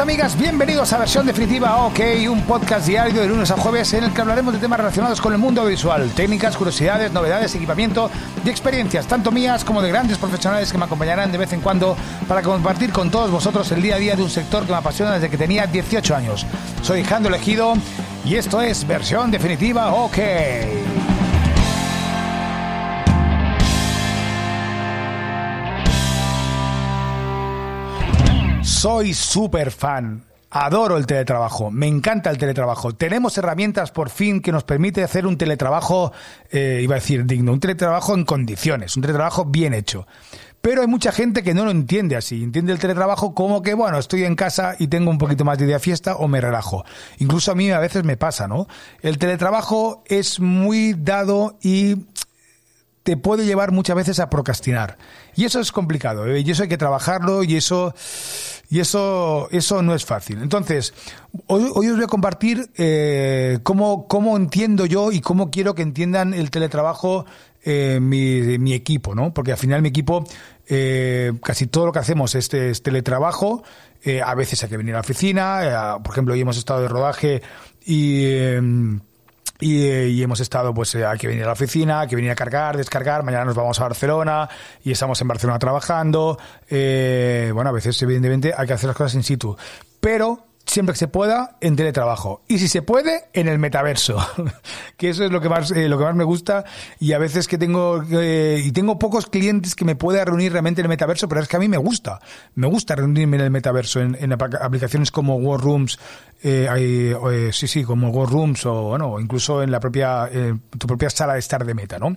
amigos, amigas, bienvenidos a versión definitiva OK, un podcast diario de lunes a jueves en el que hablaremos de temas relacionados con el mundo visual, técnicas, curiosidades, novedades, equipamiento y experiencias, tanto mías como de grandes profesionales que me acompañarán de vez en cuando para compartir con todos vosotros el día a día de un sector que me apasiona desde que tenía 18 años. Soy Jando Elegido y esto es versión definitiva OK. Soy súper fan. Adoro el teletrabajo, me encanta el teletrabajo. Tenemos herramientas por fin que nos permite hacer un teletrabajo, eh, iba a decir digno, un teletrabajo en condiciones, un teletrabajo bien hecho. Pero hay mucha gente que no lo entiende así, entiende el teletrabajo como que, bueno, estoy en casa y tengo un poquito más de día fiesta o me relajo. Incluso a mí a veces me pasa, ¿no? El teletrabajo es muy dado y te puede llevar muchas veces a procrastinar. Y eso es complicado, ¿eh? y eso hay que trabajarlo, y eso, y eso, eso no es fácil. Entonces, hoy, os voy a compartir eh, cómo, cómo entiendo yo y cómo quiero que entiendan el teletrabajo eh, mi, equipo, ¿no? Porque al final mi equipo, casi todo lo que hacemos es, es teletrabajo, a veces hay que venir a la oficina, por ejemplo, hoy hemos estado de rodaje y... y, eh, y hemos estado, pues eh, hay que venir a la oficina, hay que venir a cargar, descargar, mañana nos vamos a Barcelona y estamos en Barcelona trabajando. Eh, bueno, a veces evidentemente hay que hacer las cosas in situ, pero siempre que se pueda en teletrabajo. Y si se puede en el metaverso. Que eso es lo que más eh, lo que más me gusta. Y a veces que tengo eh, y tengo pocos clientes que me pueda reunir realmente en el metaverso pero es que a mí me gusta. Me gusta reunirme en el metaverso en, en apl- aplicaciones como Workrooms eh, hay, eh, sí sí como Workrooms o bueno incluso en la propia eh, tu propia sala de estar de meta no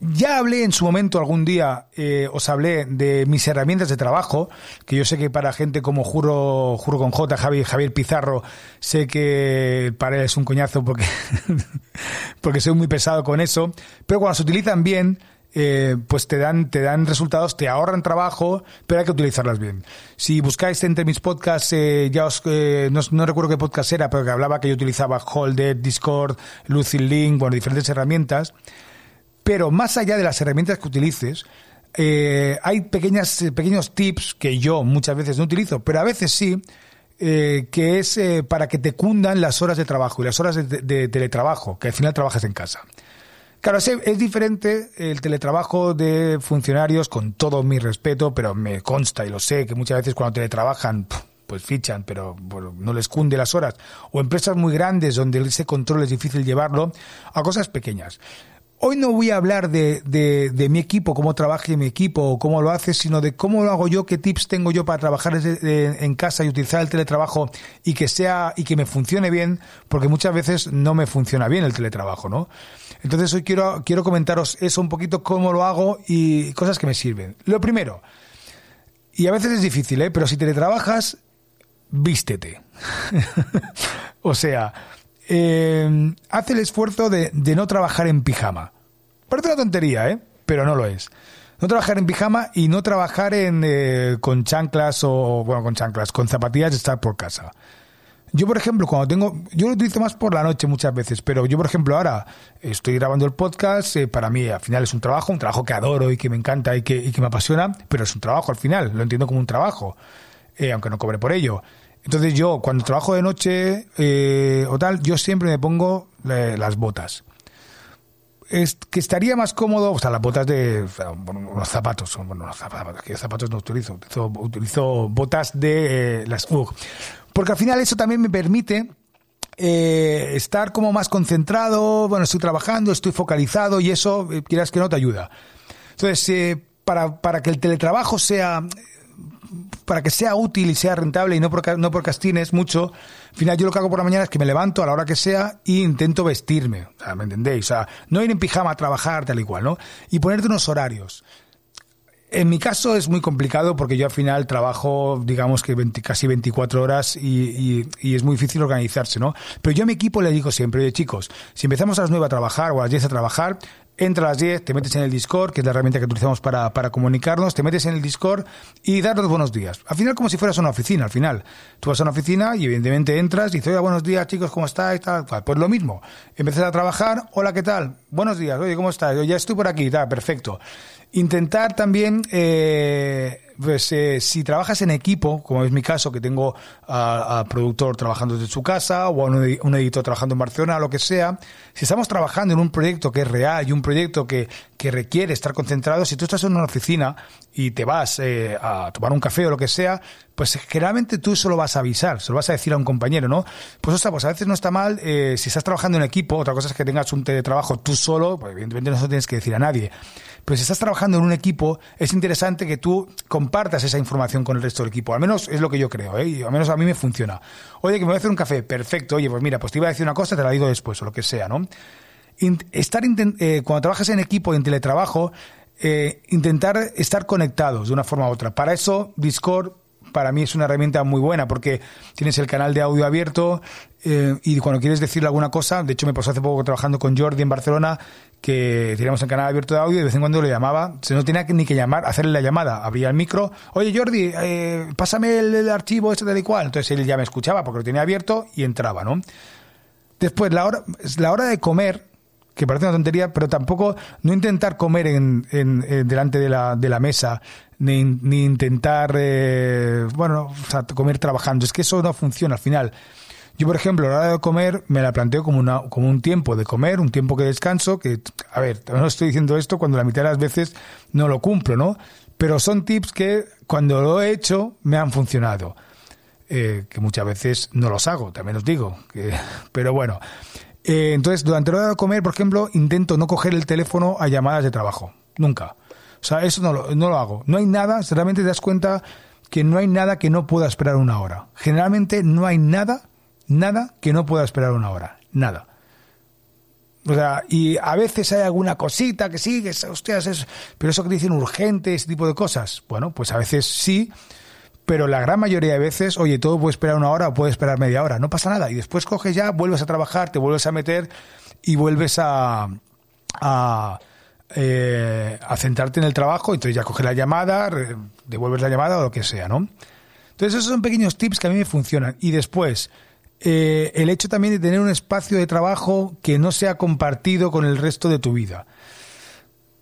ya hablé en su momento algún día, eh, os hablé de mis herramientas de trabajo, que yo sé que para gente como Juro, Juro con J, Javier, Javier Pizarro, sé que para él es un coñazo porque, porque soy muy pesado con eso, pero cuando se utilizan bien, eh, pues te dan, te dan resultados, te ahorran trabajo, pero hay que utilizarlas bien. Si buscáis entre mis podcasts, eh, ya os, eh, no, no recuerdo qué podcast era, pero que hablaba que yo utilizaba Holder, Discord, Lucid Link, bueno, diferentes herramientas, pero más allá de las herramientas que utilices, eh, hay pequeñas, eh, pequeños tips que yo muchas veces no utilizo, pero a veces sí, eh, que es para que te cundan las horas de trabajo y las horas de, teletrabajo, que al final trabajas en casa. Claro, es, diferente el teletrabajo de funcionarios, con todo mi respeto, pero me consta y lo sé que muchas veces cuando teletrabajan, pues fichan, pero no les cunde las horas. O empresas muy grandes donde ese control es difícil llevarlo, a cosas pequeñas. Hoy no voy a hablar de, de, de mi equipo, cómo trabaje mi equipo o cómo lo hace, sino de cómo lo hago yo, qué tips tengo yo para trabajar en casa y utilizar el teletrabajo y que sea y que me funcione bien, porque muchas veces no me funciona bien el teletrabajo, ¿no? Entonces hoy quiero, quiero comentaros eso un poquito, cómo lo hago y cosas que me sirven. Lo primero, y a veces es difícil, ¿eh? pero si teletrabajas, vístete. o sea, eh, haz el esfuerzo de, no trabajar en pijama. Parece una tontería, ¿eh? Pero no lo es. No trabajar en pijama y no trabajar en, eh, con chanclas o, bueno, con chanclas, con zapatillas de estar por casa. Yo, por ejemplo, cuando tengo, yo lo utilizo más por la noche muchas veces, pero yo, por ejemplo, ahora estoy grabando el podcast, eh, para mí al final es un trabajo, un trabajo que adoro y que me encanta y que, y que me apasiona, pero es un trabajo al final, lo entiendo como un trabajo, eh, aunque no cobre por ello. Entonces yo, cuando trabajo de noche eh, o tal, yo siempre me pongo eh, las botas. Es que estaría más cómodo, o sea, las botas de, bueno, los zapatos, bueno, los zapatos, que zapatos no utilizo, utilizo, botas de eh, las UG. Porque al final eso también me permite estar como más concentrado, bueno, estoy trabajando, estoy focalizado y eso, eh, quieras que no, te ayuda. Entonces, para, para que el teletrabajo sea para que sea útil y sea rentable y no, no procrastines mucho, al final yo lo que hago por la mañana es que me levanto a la hora que sea y intento vestirme, o sea, ¿me entendéis? O sea, no ir en pijama a trabajar tal y cual, ¿no? Y ponerte unos horarios. En mi caso es muy complicado porque yo al final trabajo, digamos que 20 casi 24 horas y, y- y es muy difícil organizarse, ¿no? Pero yo a mi equipo le digo siempre, oye chicos, si empezamos a las 9 a trabajar o a las 10 a trabajar, entra a las 10, te metes en el Discord, que es la herramienta que utilizamos para, para comunicarnos, te metes en el Discord y dar los buenos días. Al final como si fueras una oficina, al final. Tú vas a una oficina y evidentemente entras y dices, oye, buenos días chicos, ¿cómo estáis? Tal, cual. Pues lo mismo. Empiezas a trabajar, hola, ¿qué tal? Buenos días, oye, ¿cómo estás? Yo ya estoy por aquí, tal, perfecto. Intentar también, eh, pues eh, si trabajas en equipo, como es mi caso, que tengo a, productor trabajando desde su casa o a un, editor trabajando en Barcelona, lo que sea, si estamos trabajando en un proyecto que es real y un proyecto que, que requiere estar concentrado, si tú estás en una oficina y te vas eh, a tomar un café o lo que sea, pues generalmente tú solo vas a avisar, se lo vas a decir a un compañero, ¿no? Pues o sea, pues a veces no está mal, si estás trabajando en equipo, otra cosa es que tengas un teletrabajo tú solo, pues evidentemente no se lo tienes que decir a nadie. Pero si estás trabajando en un equipo, es interesante que tú compartas esa información con el resto del equipo. Al menos es lo que yo creo, ¿eh? Al menos a mí me funciona. Oye, que me voy a hacer un café. Perfecto. Oye, pues mira, pues te iba a decir una cosa, te la digo después, o lo que sea, ¿no? estar eh, cuando trabajas en equipo, en teletrabajo, eh, intentar estar conectados de una forma u otra. Para eso, Discord para mí es una herramienta muy buena porque tienes el canal de audio abierto eh, y cuando quieres decirle alguna cosa, de hecho me pasó hace poco trabajando con Jordi en Barcelona, que teníamos el canal abierto de audio y de vez en cuando le llamaba, se no tenía ni que llamar, hacerle la llamada, abría el micro, oye Jordi, eh, pásame el, archivo este tal y cual, entonces él ya me escuchaba porque lo tenía abierto y entraba, ¿no? Después, la hora, la hora de comer, que parece una tontería, pero tampoco no intentar comer en, en, delante de la, de la mesa, ni, ni intentar, eh, bueno, o sea, comer trabajando. Es que eso no funciona al final. Yo, por ejemplo, la hora de comer me la planteo como, una, como un tiempo de comer, un tiempo que descanso, que, a ver, no estoy diciendo esto cuando la mitad de las veces no lo cumplo, ¿no? Pero son tips que cuando lo he hecho me han funcionado. Eh, que muchas veces no los hago, también os digo. Que, pero bueno, eh, entonces, durante la hora de comer, por ejemplo, intento no coger el teléfono a llamadas de trabajo. Nunca. O sea, eso no lo, no lo hago. No hay nada, realmente te das cuenta que no hay nada que no pueda esperar una hora. Generalmente no hay nada, nada que no pueda esperar una hora. Nada. O sea, y a veces hay alguna cosita que sí, que hostias, es, pero eso que dicen urgente, ese tipo de cosas. Bueno, pues a veces sí, pero la gran mayoría de veces, oye, todo puede esperar una hora o puede esperar media hora, no pasa nada. Y después coges ya, vuelves a trabajar, te vuelves a meter y vuelves a, a, eh, a centrarte en el trabajo, entonces ya coges la llamada, devuelves la llamada o lo que sea, ¿no? Entonces esos son pequeños tips que a mí me funcionan. Y después, eh, el hecho también de tener un espacio de trabajo que no sea compartido con el resto de tu vida.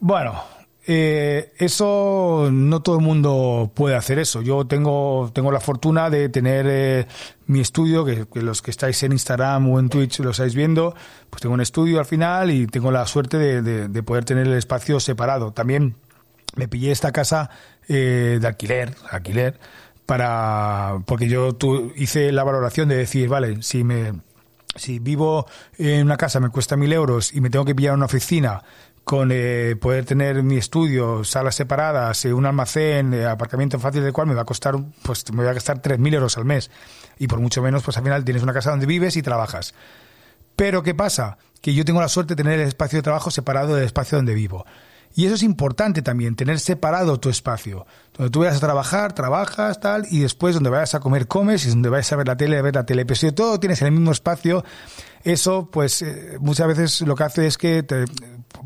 Bueno, eh, eso no todo el mundo puede hacer eso. Yo tengo, tengo la fortuna de tener eh, mi estudio, que, los que estáis en Instagram o en Twitch lo estáis viendo, pues tengo un estudio al final y tengo la suerte de, poder tener el espacio separado. También me pillé esta casa eh, de alquiler, alquiler, para, porque yo tu, hice la valoración de decir, vale, si me, si vivo en una casa me cuesta mil euros y me tengo que pillar una oficina con eh, poder tener mi estudio, salas separadas, eh, un almacén, eh, aparcamiento fácil del cual me va a costar, pues me voy a gastar 3.000 euros al mes. Y por mucho menos, pues al final tienes una casa donde vives y trabajas. Pero ¿qué pasa? Que yo tengo la suerte de tener el espacio de trabajo separado del espacio donde vivo. Y eso es importante también, tener separado tu espacio. Donde tú vayas a trabajar, trabajas, tal, y después donde vayas a comer, comes, y donde vayas a ver la tele, a ver la tele. Pero si todo tienes en el mismo espacio, eso, pues, eh, muchas veces lo que hace es que te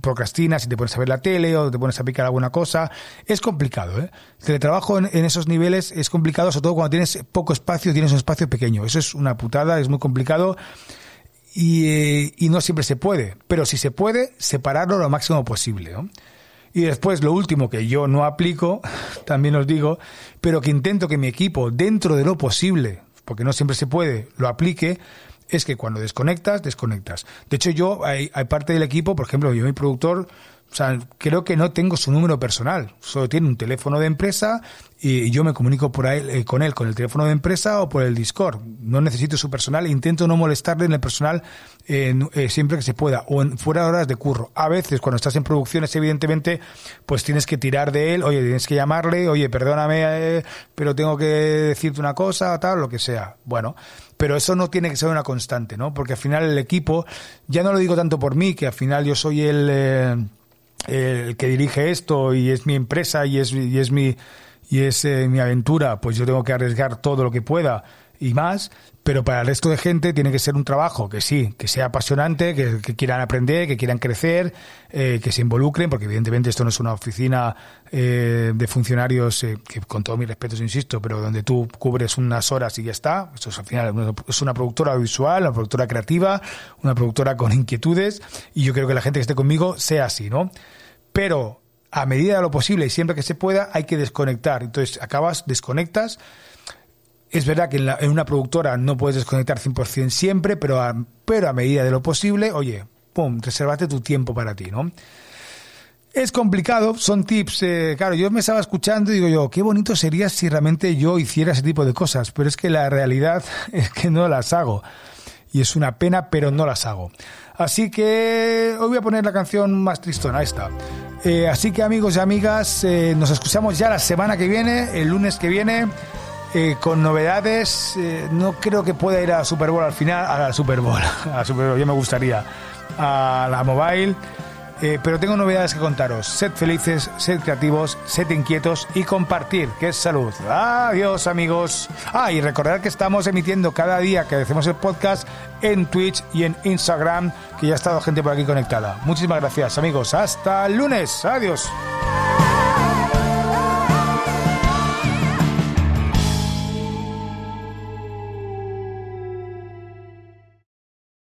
procrastinas y te pones a ver la tele o te pones a picar alguna cosa. Es complicado, ¿eh? El teletrabajo en, en esos niveles es complicado, sobre todo cuando tienes poco espacio, tienes un espacio pequeño. Eso es una putada, es muy complicado. Y, eh, y no siempre se puede, pero si se puede, separarlo lo máximo posible. Y después lo último que yo no aplico, también os digo, pero que intento que mi equipo, dentro de lo posible, porque no siempre se puede, lo aplique, es que cuando desconectas, desconectas. De hecho, yo, hay, hay parte del equipo, por ejemplo, yo, mi productor, o sea, creo que no tengo su número personal. Solo tiene un teléfono de empresa y yo me comunico por ahí, eh, con él con el teléfono de empresa o por el Discord. No necesito su personal intento no molestarle en el personal eh, siempre que se pueda o en, fuera de horas de curro. A veces, cuando estás en producciones, evidentemente, pues tienes que tirar de él. Oye, tienes que llamarle. Oye, perdóname, eh, pero tengo que decirte una cosa, tal, lo que sea. Bueno, pero eso no tiene que ser una constante, ¿no? Porque al final el equipo, ya no lo digo tanto por mí, que al final yo soy el el que dirige esto y es mi empresa y es, y es mi y es eh, mi aventura, pues yo tengo que arriesgar todo lo que pueda y más, pero para el resto de gente tiene que ser un trabajo que sí, que sea apasionante, que, quieran aprender, que quieran crecer, eh, que se involucren, porque evidentemente esto no es una oficina eh, de funcionarios, que con todo mi respeto insisto, pero donde tú cubres unas horas y ya está. Esto es al final es una productora visual, una productora creativa, una productora con inquietudes, y yo creo que la gente que esté conmigo sea así, ¿no? Pero a medida de lo posible y siempre que se pueda, hay que desconectar. Entonces, acabas, desconectas. Es verdad que en, una productora no puedes desconectar 100% siempre, pero a, pero a medida de lo posible, oye, pum, resérvate tu tiempo para ti, ¿no? Es complicado, son tips. Eh, claro, yo me estaba escuchando y digo yo, qué bonito sería si realmente yo hiciera ese tipo de cosas, pero es que la realidad es que no las hago. Y es una pena, pero no las hago. Así que hoy voy a poner la canción más tristona, está. Eh, así que amigos y amigas, eh, nos escuchamos ya la semana que viene, el lunes que viene, con novedades. no creo que pueda ir a Super Bowl al final, a la Super Bowl, a Super Bowl, ya me gustaría, a la Mobile. Eh, pero tengo novedades que contaros. Sed felices, sed creativos, sed inquietos y compartir, que es salud. Adiós amigos. Ah, y recordad que estamos emitiendo cada día que hacemos el podcast en Twitch y en Instagram, que ya ha estado gente por aquí conectada. Muchísimas gracias amigos. Hasta el lunes. Adiós.